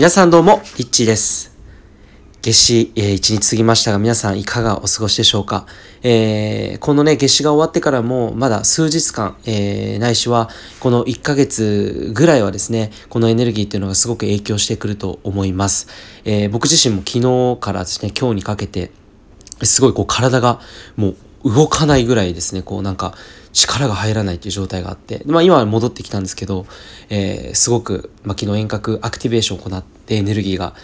皆さんどうも、リッチーです。夏至、えー、一日過ぎましたが、皆さんいかがお過ごしでしょうか、えー、このね、夏至が終わってからも、まだ数日間、えー、ないしは、この1ヶ月ぐらいはですね、このエネルギーっていうのがすごく影響してくると思います。えー、僕自身も昨日からですね、今日にかけて、すごいこう体がもう動かないぐらいですね、こうなんか力が入らないという状態があって、まあ今は戻ってきたんですけど、えー、すごく、まあ、昨日遠隔アクティベーションを行ってエネルギーが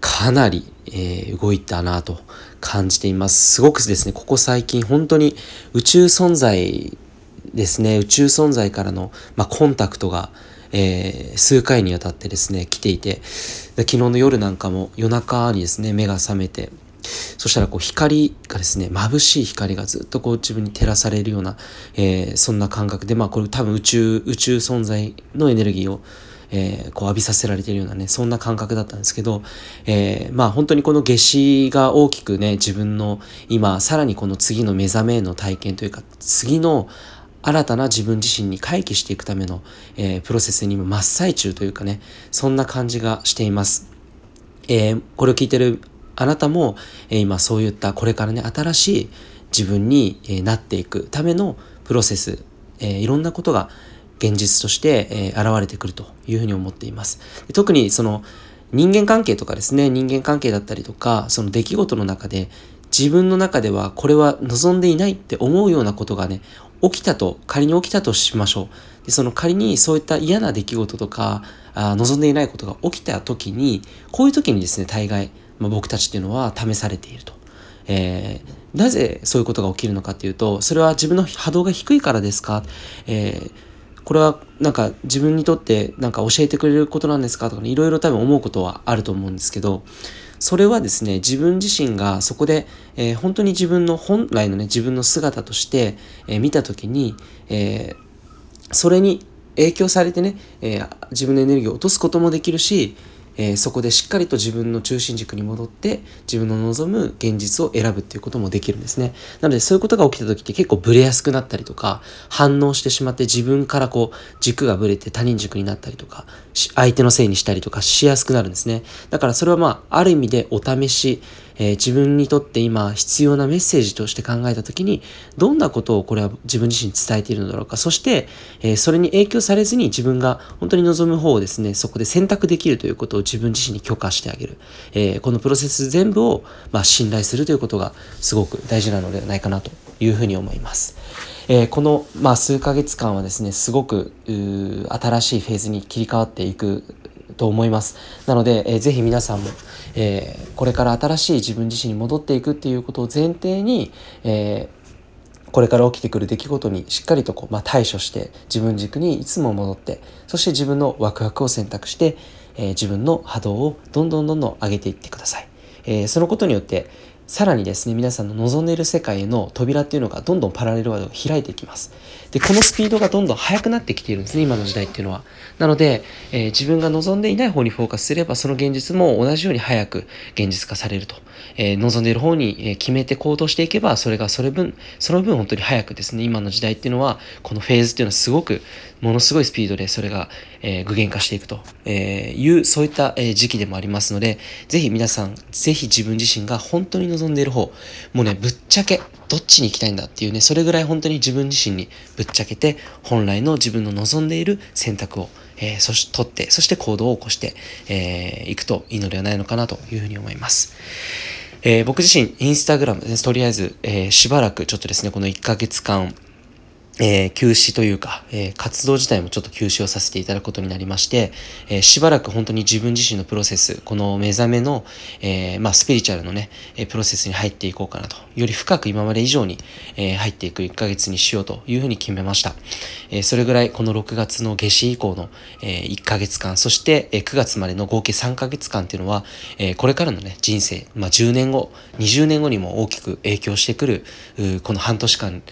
かなり、えー、動いたなと感じています。すごくですね、ここ最近本当に宇宙存在ですね、宇宙存在からの、まあ、コンタクトが、えー、数回にわたってですね、来ていて、昨日の夜なんかも夜中にですね、目が覚めて、そしたらこう光がですね、眩しい光がずっとこう自分に照らされるような、えー、そんな感覚で、まあこれ多分宇宙、宇宙存在のエネルギーを、えー、こう浴びさせられているようなね、そんな感覚だったんですけど、えー、まあ本当にこの夏至が大きくね、自分の今、さらにこの次の目覚めの体験というか、次の新たな自分自身に回帰していくための、えー、プロセスにも真っ最中というかね、そんな感じがしています。えー、これを聞いてるあなたも、えー、今そういったこれからね、新しい自分に、えー、なっていくためのプロセス、えー、いろんなことが現実として、えー、現れてくるというふうに思っています。特にその人間関係とかですね、人間関係だったりとか、その出来事の中で自分の中ではこれは望んでいないって思うようなことがね、起きたと、仮に起きたとしましょう。でその仮にそういった嫌な出来事とかあ、望んでいないことが起きた時に、こういう時にですね、大概、まあ、僕たちっていうのは試されていると。えー、なぜそういうことが起きるのかっていうと、それは自分の波動が低いからですか、えー、これはなんか自分にとってなんか教えてくれることなんですか？とか、ね、いろいろ多分思うことはあると思うんですけど、それはですね、自分自身がそこで、えー、本当に自分の本来のね、自分の姿として、えー、見たときに、えー、それに影響されてね、え自分のエネルギーを落とすこともできるし、えー、そこでしっかりと自分の中心軸に戻って自分の望む現実を選ぶっていうこともできるんですね。なのでそういうことが起きた時って結構ブレやすくなったりとか反応してしまって自分からこう軸がブレて他人軸になったりとか相手のせいにしたりとかしやすくなるんですね。だからそれはまあある意味でお試しえー、自分にとって今必要なメッセージとして考えた時にどんなことをこれは自分自身に伝えているのだろうかそして、えー、それに影響されずに自分が本当に望む方をですねそこで選択できるということを自分自身に許可してあげる、えー、このプロセス全部を、まあ、信頼するということがすごく大事なのではないかなというふうに思います。えー、この、まあ、数ヶ月間はですね、すごく新しいフェーズに切り替わっていくと思います。なので、えー、ぜひ皆さんも、えー、これから新しい自分自身に戻っていくっていうことを前提に、えー、これから起きてくる出来事にしっかりとこう、まあ、対処して自分軸にいつも戻ってそして自分のワクワクを選択して、えー、自分の波動をどんどんどんどん上げていってください。えー、そのことによってさらにですね、皆さんの望んでいる世界への扉っていうのがどんどんパラレルワードが開いていきます。で、このスピードがどんどん速くなってきているんですね、今の時代っていうのは。なので、えー、自分が望んでいない方にフォーカスすれば、その現実も同じように早く現実化されると。えー、望んでいる方に、決めて行動していけば、それがそれ分、その分本当に早くですね、今の時代っていうのは、このフェーズっていうのはすごく、ものすごいスピードでそれが、えー、具現化していくと、えいう、そういった、え時期でもありますので、ぜひ皆さん、ぜひ自分自身が本当に望んでいる方、もうね、ぶっちゃけ、どっちに行きたいんだっていうね、それぐらい本当に自分自身にぶっちゃけて、本来の自分の望んでいる選択を、えー、そし、取って、そして行動を起こして、えー、いくといいのではないのかなというふうに思います。えー、僕自身、インスタグラムです、とりあえず、えー、しばらくちょっとですね、この1ヶ月間、えー、休止というか、えー、活動自体もちょっと休止をさせていただくことになりまして、えー、しばらく本当に自分自身のプロセス、この目覚めの、えまあ、スピリチュアルのね、えプロセスに入っていこうかなと、より深く今まで以上に、え入っていく1ヶ月にしようというふうに決めました。えそれぐらいこの6月の夏至以降の、え1ヶ月間、そして、え9月までの合計3ヶ月間っていうのは、えこれからのね、人生、まあ、10年後、20年後にも大きく影響してくる、この半年間、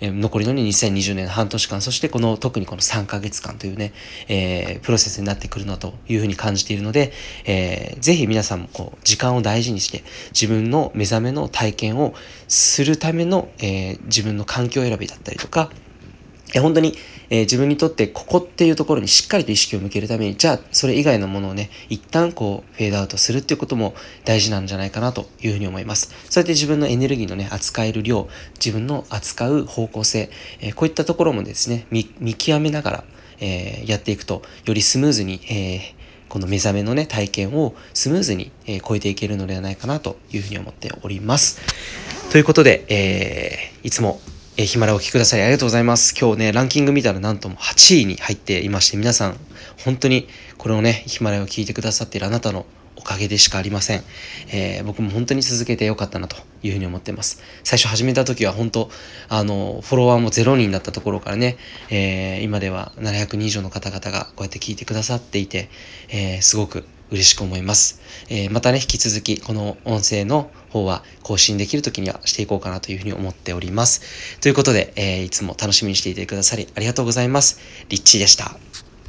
え残りの2020年半年間、そしてこの特にこの3ヶ月間というね、えー、プロセスになってくるなというふうに感じているので、えー、ぜひ皆さんもこう時間を大事にして自分の目覚めの体験をするための、えー、自分の環境選びだったりとか、え本当に、えー、自分にとってここっていうところにしっかりと意識を向けるために、じゃあそれ以外のものをね、一旦こうフェードアウトするっていうことも大事なんじゃないかなというふうに思います。そうやって自分のエネルギーのね、扱える量、自分の扱う方向性、えー、こういったところもですね、見極めながら、えー、やっていくと、よりスムーズに、えこの目覚めのね、体験をスムーズに、え超えていけるのではないかなというふうに思っております。ということで、えいつもえー、ヒマラお聴きください。ありがとうございます。今日ね、ランキング見たらなんとも8位に入っていまして、皆さん、本当にこれをね、ヒマラヤを聞いてくださっているあなたのおかげでしかありません。えー、僕も本当に続けてよかったなというふうに思ってます。最初始めた時は本当、あの、フォロワーも0人だったところからね、えー、今では700人以上の方々がこうやって聞いてくださっていて、えー、すごく嬉しく思います。え、またね、引き続きこの音声の方は更新できる時にはしていこうかなというふうに思っております。ということで、えー、いつも楽しみにしていてくださりありがとうございます。リッチーでした。